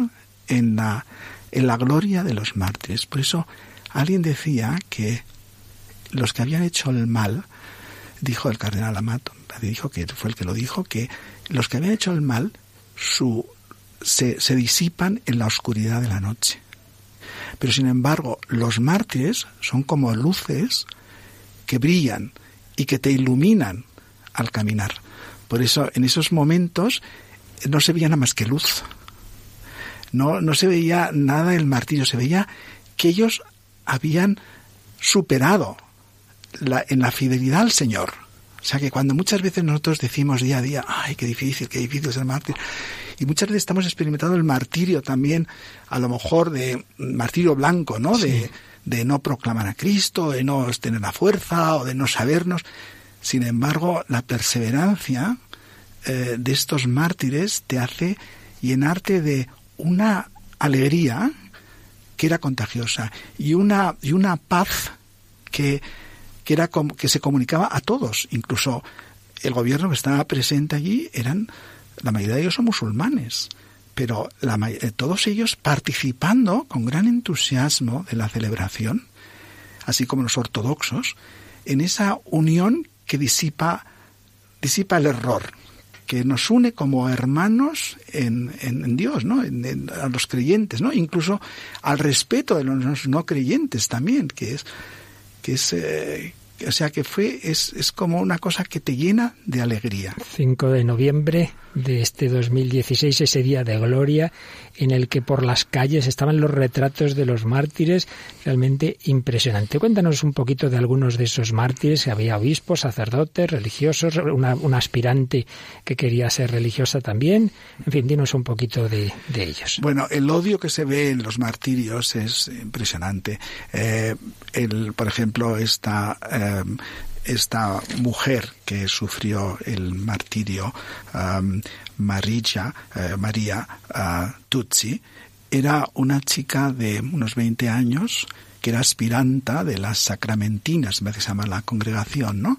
S3: en la, en la gloria de los mártires. Por eso alguien decía que los que habían hecho el mal, dijo el cardenal Amato, dijo que fue el que lo dijo, que los que habían hecho el mal su, se, se disipan en la oscuridad de la noche. Pero sin embargo, los mártires son como luces que brillan y que te iluminan al caminar. Por eso, en esos momentos no se veía nada más que luz. No, no se veía nada del martirio, se veía que ellos habían superado la, en la fidelidad al Señor. O sea que cuando muchas veces nosotros decimos día a día, ay, qué difícil, qué difícil ser mártir, y muchas veces estamos experimentando el martirio también, a lo mejor de martirio blanco, ¿no? Sí. De, de no proclamar a Cristo, de no tener la fuerza o de no sabernos. Sin embargo, la perseverancia eh, de estos mártires te hace llenarte de una alegría que era contagiosa y una, y una paz que, que, era como, que se comunicaba a todos. Incluso el gobierno que estaba presente allí eran, la mayoría de ellos son musulmanes, pero la, todos ellos participando con gran entusiasmo de la celebración, así como los ortodoxos, en esa unión que disipa, disipa el error, que nos une como hermanos en, en, Dios, ¿no? En, a los creyentes, ¿no? Incluso al respeto de los no creyentes también, que es, que es, eh, o sea, que fue, es, es como una cosa que te llena de alegría.
S2: 5 de noviembre de este 2016, ese día de gloria en el que por las calles estaban los retratos de los mártires, realmente impresionante. Cuéntanos un poquito de algunos de esos mártires, había obispos, sacerdotes, religiosos, una, una aspirante que quería ser religiosa también, en fin, dinos un poquito de, de ellos.
S3: Bueno, el odio que se ve en los martirios es impresionante. Eh, el, por ejemplo, esta... Eh, esta mujer que sufrió el martirio, um, Maria, eh, María uh, Tutsi, era una chica de unos 20 años que era aspiranta de las sacramentinas, me se llama la congregación, ¿no?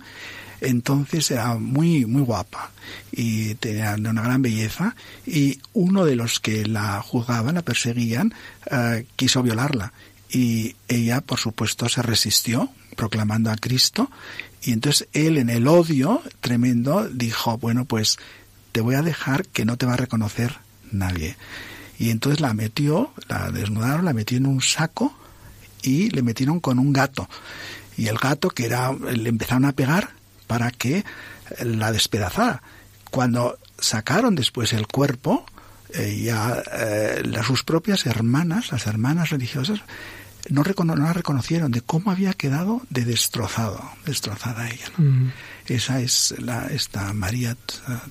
S3: Entonces era muy, muy guapa y tenía una gran belleza y uno de los que la juzgaban, la perseguían, eh, quiso violarla y ella, por supuesto, se resistió proclamando a Cristo y entonces él en el odio tremendo dijo, bueno, pues te voy a dejar que no te va a reconocer nadie. Y entonces la metió, la desnudaron, la metió en un saco y le metieron con un gato. Y el gato, que era, le empezaron a pegar para que la despedazara. Cuando sacaron después el cuerpo, eh, ya eh, sus propias hermanas, las hermanas religiosas, no, no, la reconocieron de cómo había quedado de destrozado, destrozada ella. ¿no? Esa es la, esta María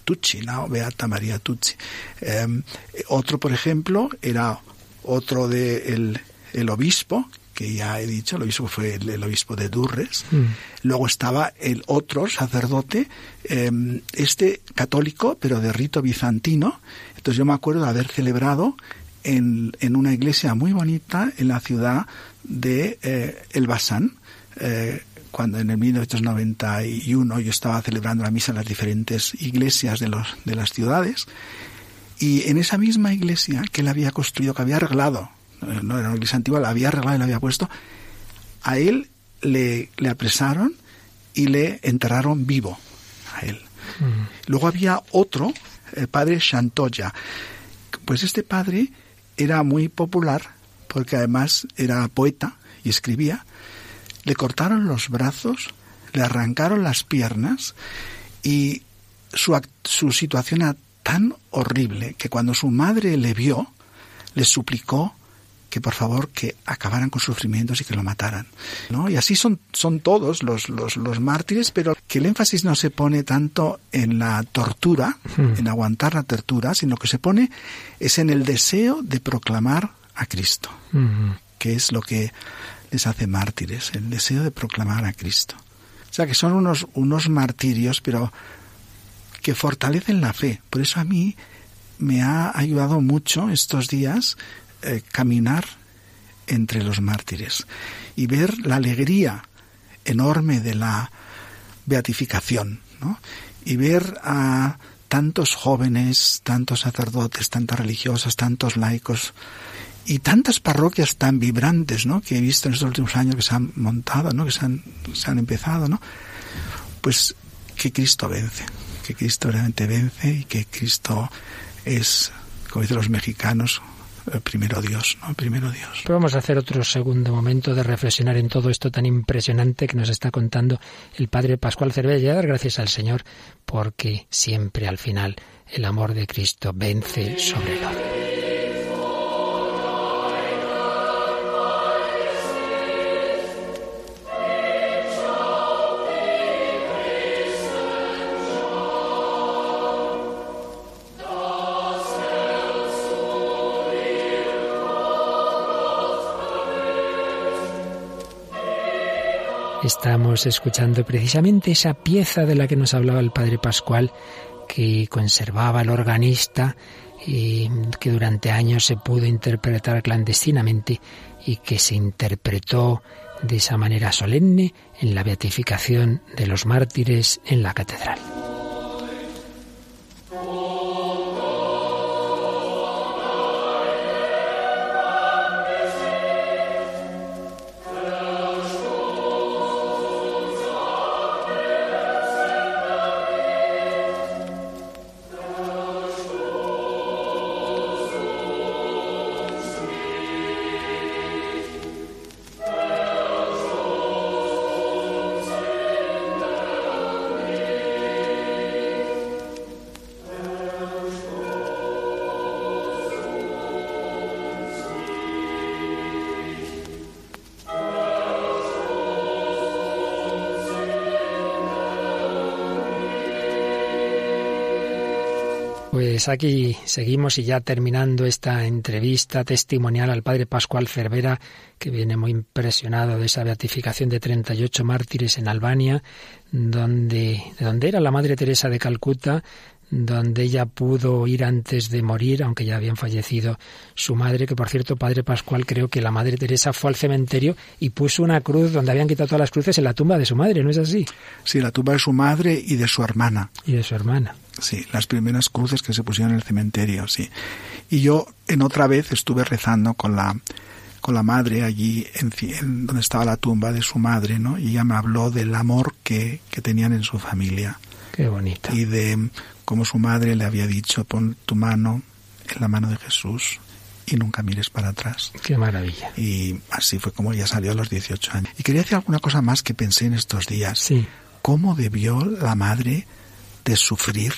S3: Tucci, ¿no? Beata María Tucci. Eh, otro, por ejemplo, era otro de el, el obispo que ya he dicho, el obispo fue el, obispo de Durres. Mm. Luego estaba el otro sacerdote, eh, este católico, pero de rito bizantino. Entonces yo me acuerdo de haber celebrado en, en una iglesia muy bonita en la ciudad de eh, El Basán, eh, cuando en el 1991 yo estaba celebrando la misa en las diferentes iglesias de, los, de las ciudades. Y en esa misma iglesia que él había construido, que había arreglado, no era una iglesia antigua, la había arreglado y la había puesto, a él le, le apresaron y le enterraron vivo a él. Mm. Luego había otro, el padre Shantoya. Pues este padre era muy popular porque además era poeta y escribía. Le cortaron los brazos, le arrancaron las piernas y su, su situación era tan horrible que cuando su madre le vio, le suplicó que por favor que acabaran con sufrimientos y que lo mataran. ¿no? Y así son, son todos los, los, los mártires, pero que el énfasis no se pone tanto en la tortura, hmm. en aguantar la tortura, sino que se pone es en el deseo de proclamar a Cristo, hmm. que es lo que les hace mártires, el deseo de proclamar a Cristo. O sea que son unos, unos martirios, pero que fortalecen la fe. Por eso a mí me ha ayudado mucho estos días eh, caminar entre los mártires y ver la alegría enorme de la beatificación, ¿no? Y ver a tantos jóvenes, tantos sacerdotes, tantas religiosas, tantos laicos y tantas parroquias tan vibrantes, ¿no? Que he visto en estos últimos años que se han montado, ¿no? Que se han, se han empezado, ¿no? Pues que Cristo vence, que Cristo realmente vence y que Cristo es, como dicen los mexicanos, primero Dios, ¿no? Primero Dios.
S2: Pero vamos a hacer otro segundo momento de reflexionar en todo esto tan impresionante que nos está contando el Padre Pascual Cervella dar gracias al Señor porque siempre al final el amor de Cristo vence sobre el odio. Estamos escuchando precisamente esa pieza de la que nos hablaba el Padre Pascual, que conservaba el organista y que durante años se pudo interpretar clandestinamente y que se interpretó de esa manera solemne en la beatificación de los mártires en la catedral. Pues aquí seguimos y ya terminando esta entrevista testimonial al padre Pascual Cervera, que viene muy impresionado de esa beatificación de 38 mártires en Albania, donde, donde era la Madre Teresa de Calcuta, donde ella pudo ir antes de morir, aunque ya habían fallecido su madre, que por cierto, Padre Pascual, creo que la Madre Teresa fue al cementerio y puso una cruz donde habían quitado todas las cruces en la tumba de su madre, ¿no es así?
S3: Sí, la tumba de su madre y de su hermana.
S2: Y de su hermana.
S3: Sí, las primeras cruces que se pusieron en el cementerio, sí. Y yo en otra vez estuve rezando con la con la madre allí en, en donde estaba la tumba de su madre, ¿no? Y ella me habló del amor que, que tenían en su familia.
S2: Qué bonito.
S3: Y de cómo su madre le había dicho, pon tu mano en la mano de Jesús y nunca mires para atrás.
S2: Qué maravilla.
S3: Y así fue como ella salió a los 18 años. Y quería decir alguna cosa más que pensé en estos días.
S2: Sí.
S3: ¿Cómo debió la madre de sufrir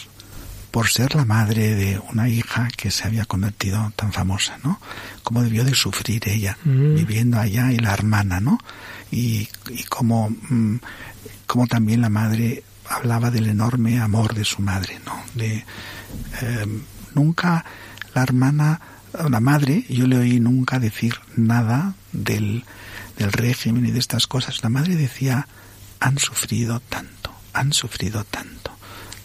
S3: por ser la madre de una hija que se había convertido tan famosa, ¿no? Cómo debió de sufrir ella
S2: Mm.
S3: viviendo allá y la hermana, ¿no? Y, y cómo, mm, cómo también la madre hablaba del enorme amor de su madre, ¿no? De eh, nunca la hermana, la madre, yo le oí nunca decir nada del, del régimen y de estas cosas. La madre decía, han sufrido tanto, han sufrido tanto,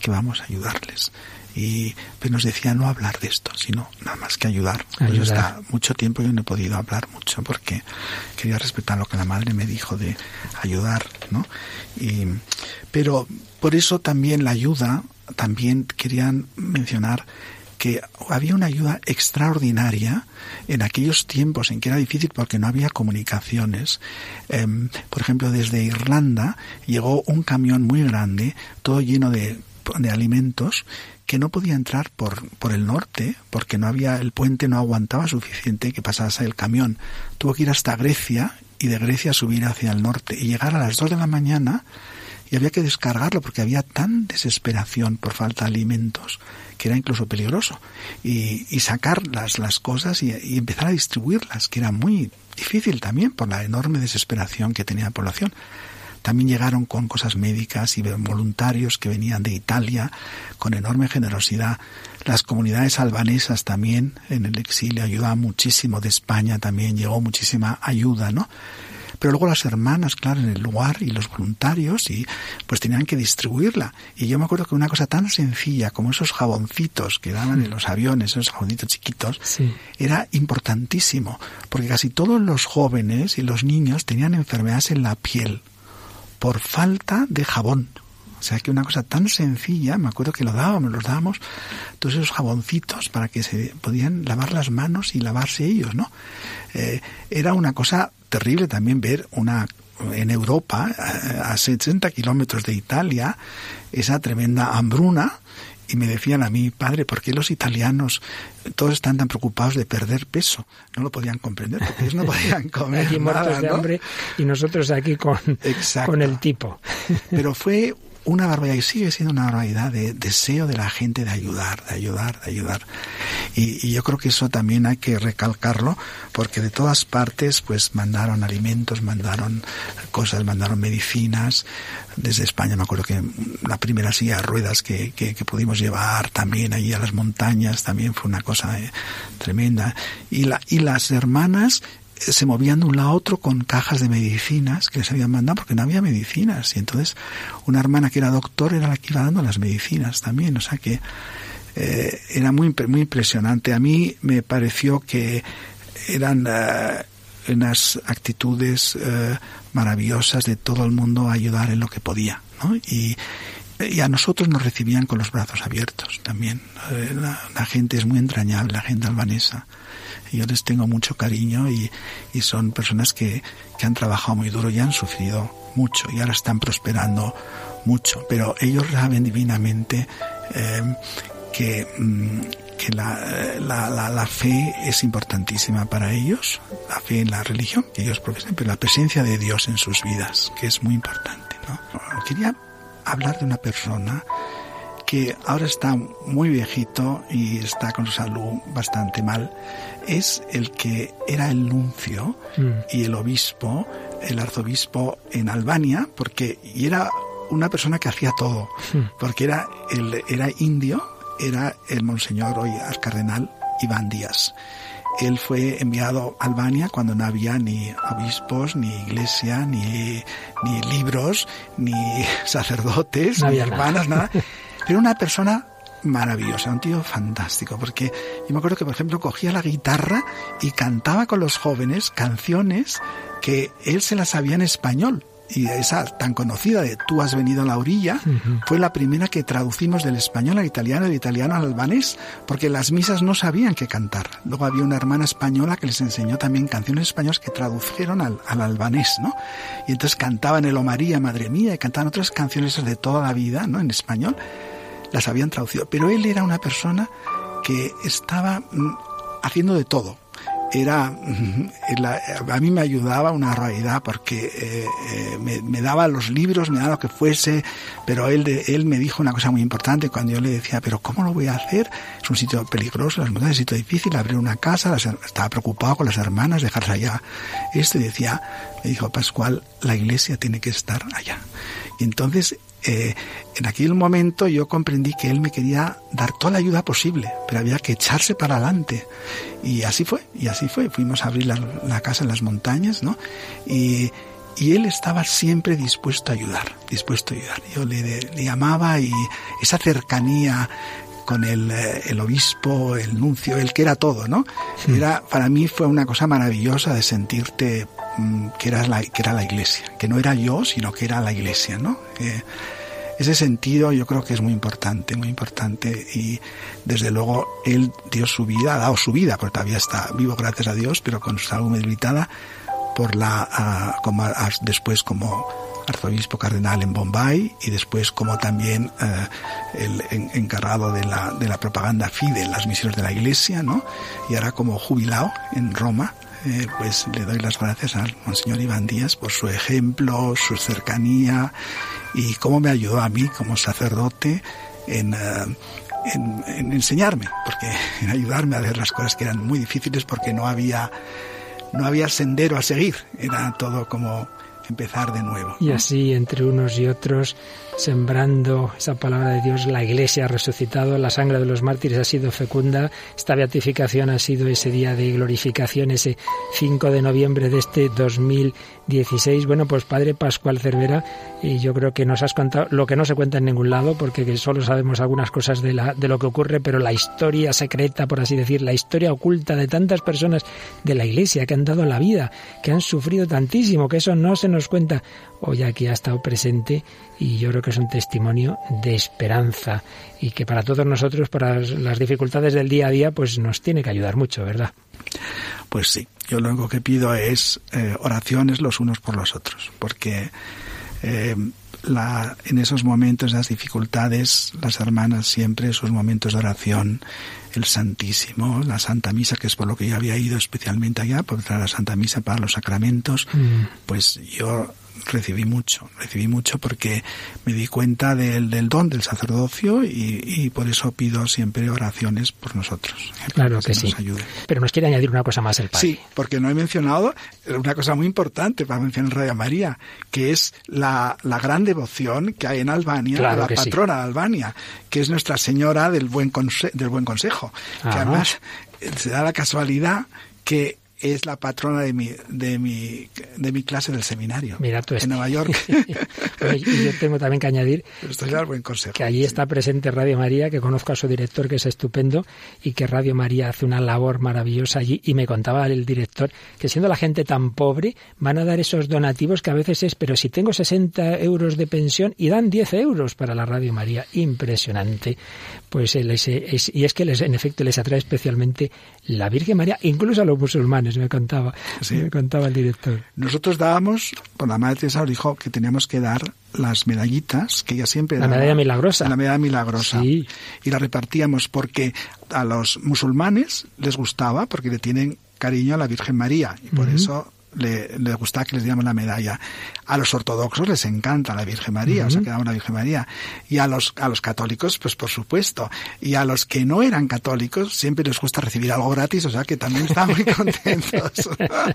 S3: que vamos a ayudarles. Y pero nos decía no hablar de esto, sino nada más que ayudar. Pues
S2: Ayudar.
S3: hasta mucho tiempo yo no he podido hablar mucho porque quería respetar lo que la madre me dijo de ayudar, ¿no? Y, pero por eso también la ayuda, también querían mencionar que había una ayuda extraordinaria en aquellos tiempos en que era difícil porque no había comunicaciones. Em, por ejemplo, desde Irlanda llegó un camión muy grande, todo lleno de, de alimentos, que no podía entrar por, por el norte porque no había, el puente no aguantaba suficiente que pasase el camión. Tuvo que ir hasta Grecia y de Grecia subir hacia el norte y llegar a las dos de la mañana y había que descargarlo porque había tan desesperación por falta de alimentos que era incluso peligroso y, y sacar las, las cosas y empezar a distribuirlas que era muy difícil también por la enorme desesperación que tenía la población también llegaron con cosas médicas y voluntarios que venían de Italia con enorme generosidad. Las comunidades albanesas también en el exilio ayudaban muchísimo. De España también llegó muchísima ayuda, ¿no? Pero luego las hermanas, claro, en el lugar y los voluntarios y pues tenían que distribuirla. Y yo me acuerdo que una cosa tan sencilla como esos jaboncitos que daban en los aviones, esos jaboncitos chiquitos,
S2: Sí.
S3: era importantísimo, porque casi todos los jóvenes y los niños tenían enfermedades en la piel por falta de jabón. O sea que una cosa tan sencilla, me acuerdo que lo dábamos, los dábamos, todos esos jaboncitos para que se podían lavar las manos y lavarse ellos, ¿no? Eh, era una cosa terrible también ver una en Europa, a a 60 kilómetros de Italia, esa tremenda hambruna, y me decían a mí, padre, ¿por qué los italianos todos están tan preocupados de perder peso? No lo podían comprender, porque ellos no podían comer
S2: Aquí muertos de
S3: ¿no?
S2: hambre y nosotros aquí con,
S3: Exacto.
S2: con el tipo.
S3: Pero fue una barbaridad y sigue siendo una barbaridad de deseo de la gente de ayudar, de ayudar, de ayudar. Y, yo creo que eso también hay que recalcarlo porque de todas partes pues mandaron alimentos, mandaron cosas, mandaron medicinas. Desde España me acuerdo que la primera silla de ruedas que, que, pudimos llevar también allí a las montañas también fue una cosa eh, tremenda. Y, la, y las hermanas se movían de un lado a otro con cajas de medicinas que les habían mandado porque no había medicinas y entonces una hermana que era doctor era la que iba dando las medicinas también o sea que eh, era muy muy impresionante a mí me pareció que eran eh, unas actitudes eh, maravillosas de todo el mundo a ayudar en lo que podía ¿no? y a nosotros nos recibían con los brazos abiertos también. La gente es muy entrañable, la gente albanesa. Yo les tengo mucho cariño y, y son personas que, que han trabajado muy duro y han sufrido mucho y ahora están prosperando mucho. Pero ellos saben divinamente eh, que, mm, que la, la, la, la fe es importantísima para ellos, la fe en la religión que ellos profesan, pero la presencia de Dios en sus vidas, que es muy importante. ¿no? Quería hablar de una persona que ahora está muy viejito y está con su salud bastante mal, es el que era el nuncio
S2: Mm.
S3: y el obispo, el arzobispo en Albania, porque y era una persona que hacía todo,
S2: Mm.
S3: porque era, el, era indio era el monseñor hoy al cardenal Iván Díaz. Él fue enviado a Albania cuando no había ni obispos, ni iglesia, ni, ni libros, ni sacerdotes,
S2: No
S3: ni
S2: había
S3: hermanas, nada. Pero una persona maravillosa, un tío fantástico, porque yo me acuerdo que, por ejemplo, cogía la guitarra y cantaba con los jóvenes canciones que él se las sabía en español. Y esa tan conocida de Tú has venido a la orilla fue la primera que traducimos del español al italiano del italiano al albanés, porque las misas no sabían qué cantar. Luego había una hermana española que les enseñó también canciones españolas que tradujeron al, al albanés, ¿no? Y entonces cantaban el O María, Madre Mía, y cantaban otras canciones de toda la vida, ¿no? En español las habían traducido. Pero él era una persona que estaba mm, haciendo de todo. Era, mm, a mí me ayudaba una realidad porque eh, eh, me, daba los libros, me daba lo que fuese, pero él, él me dijo una cosa muy importante cuando yo le decía, pero ¿cómo lo voy a hacer? Es un sitio peligroso, es un sitio difícil, abrir una casa, estaba preocupado con las hermanas, dejarse allá. Esto y decía, me dijo Pascual, la iglesia tiene que estar allá. Y entonces, eh, en aquel momento yo comprendí que él me quería dar toda la ayuda posible, pero había que echarse para adelante. Y así fue, y así fue. Fuimos a abrir la, la casa en las montañas, ¿no? Y, y él estaba siempre dispuesto a ayudar, dispuesto a ayudar. Yo le, le llamaba y esa cercanía con el, eh, el obispo, el nuncio, el que era todo, ¿no? Era, para mí fue una cosa maravillosa de sentirte que, eras la, que era la iglesia, que no era yo, sino que era la iglesia, ¿no? Eh, ese sentido yo creo que es muy importante, muy importante y desde luego él dio su vida, ha dado su vida, porque todavía está vivo gracias a Dios, pero con su salud debilitada por la, después como arzobispo cardenal en Bombay y después como también eh, el en- encargado de la, de la propaganda FIDE las misiones de la iglesia, ¿no? Y ahora como jubilado en Roma, eh, pues le doy las gracias al Monseñor Iván Díaz por su ejemplo, su cercanía y cómo me ayudó a mí como sacerdote en, eh, en, en enseñarme, porque en ayudarme a hacer las cosas que eran muy difíciles porque no había no había sendero a seguir, era todo como empezar de nuevo.
S2: Y así, entre unos y otros, sembrando esa palabra de Dios, la Iglesia ha resucitado, la sangre de los mártires ha sido fecunda, esta beatificación ha sido ese día de glorificación, ese 5 de noviembre de este 2016. Bueno, pues Padre Pascual Cervera, y yo creo que nos has contado lo que no se cuenta en ningún lado, porque que solo sabemos algunas cosas de, la, de lo que ocurre, pero la historia secreta, por así decir, la historia oculta de tantas personas de la Iglesia que han dado la vida, que han sufrido tantísimo, que eso no se nos cuenta. Hoy aquí ha estado presente y yo creo que es un testimonio de esperanza y que para todos nosotros, para las dificultades del día a día, pues nos tiene que ayudar mucho, ¿verdad?
S3: Pues sí, yo lo único que pido es eh, oraciones los unos por los otros, porque eh, la, en esos momentos, las dificultades, las hermanas siempre, sus momentos de oración, el Santísimo, la Santa Misa, que es por lo que yo había ido especialmente allá, por la Santa Misa para los sacramentos, pues yo recibí mucho, recibí mucho porque me di cuenta del, del don del sacerdocio y, y por eso pido siempre oraciones por nosotros. ¿eh?
S2: Claro que sí.
S3: nos ayude.
S2: Pero nos quiere añadir una cosa más el Padre.
S3: Sí, porque no he mencionado una cosa muy importante para mencionar en Radio María, que es la, la gran devoción que hay en Albania,
S2: Claro
S3: a la
S2: sí.
S3: patrona de Albania, que es Nuestra Señora del Buen, Conse- del buen Consejo, que además eh, se da la casualidad que es la patrona de mi, de mi, de mi clase del seminario
S2: Mira tú
S3: en
S2: este.
S3: Nueva York.
S2: Y yo tengo también que añadir
S3: Esto es el Buen Consejo.
S2: que allí está presente Radio María, que conozco a su director, que es estupendo, y que Radio María hace una labor maravillosa allí. Y me contaba el director que siendo la gente tan pobre, van a dar esos donativos que a veces es, pero si tengo 60 euros de pensión y dan 10 euros para la Radio María, impresionante. Pues les, eh, es- y es que les, en efecto les atrae especialmente la Virgen María, incluso a los musulmanes, me contaba,
S3: Sí.
S2: me contaba el director.
S3: Nosotros dábamos, por la Madre Teresa dijo que teníamos que dar las medallitas que ella siempre
S2: La
S3: daba.
S2: medalla milagrosa.
S3: La medalla milagrosa.
S2: Sí.
S3: Y la repartíamos porque a los musulmanes les gustaba, porque le tienen cariño a la Virgen María. Y por eso le, le gustaba que les diéramos la medalla. A los ortodoxos les encanta la Virgen María, o sea, que damos la Virgen María. Y a los, a los católicos, pues por supuesto. Y a los que no eran católicos, siempre les gusta recibir algo gratis, o sea, que también están muy contentos.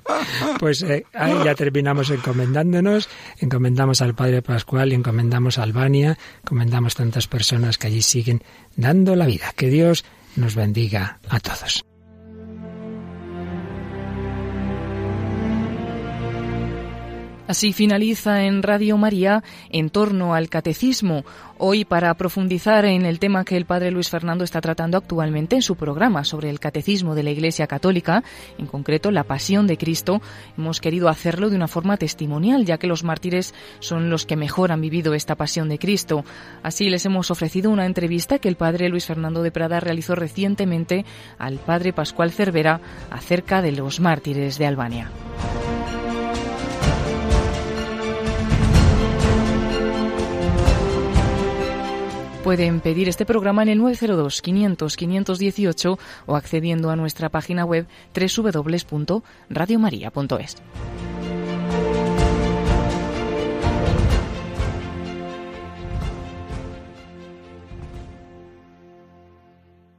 S2: pues eh, ahí ya terminamos encomendándonos, encomendamos al Padre Pascual y encomendamos a Albania, encomendamos tantas personas que allí siguen dando la vida. Que Dios nos bendiga a todos.
S1: Así finaliza en Radio María en torno al catecismo. Hoy para profundizar en el tema que el padre Luis Fernando está tratando actualmente en su programa sobre el catecismo de la Iglesia Católica, en concreto la pasión de Cristo, hemos querido hacerlo de una forma testimonial, ya que los mártires son los que mejor han vivido esta pasión de Cristo. Así les hemos ofrecido una entrevista que el padre Luis Fernando de Prada realizó recientemente al padre Pascual Cervera acerca de los mártires de Albania. Pueden pedir este programa en el 902-500-518 o accediendo a nuestra página web www.radiomaria.es.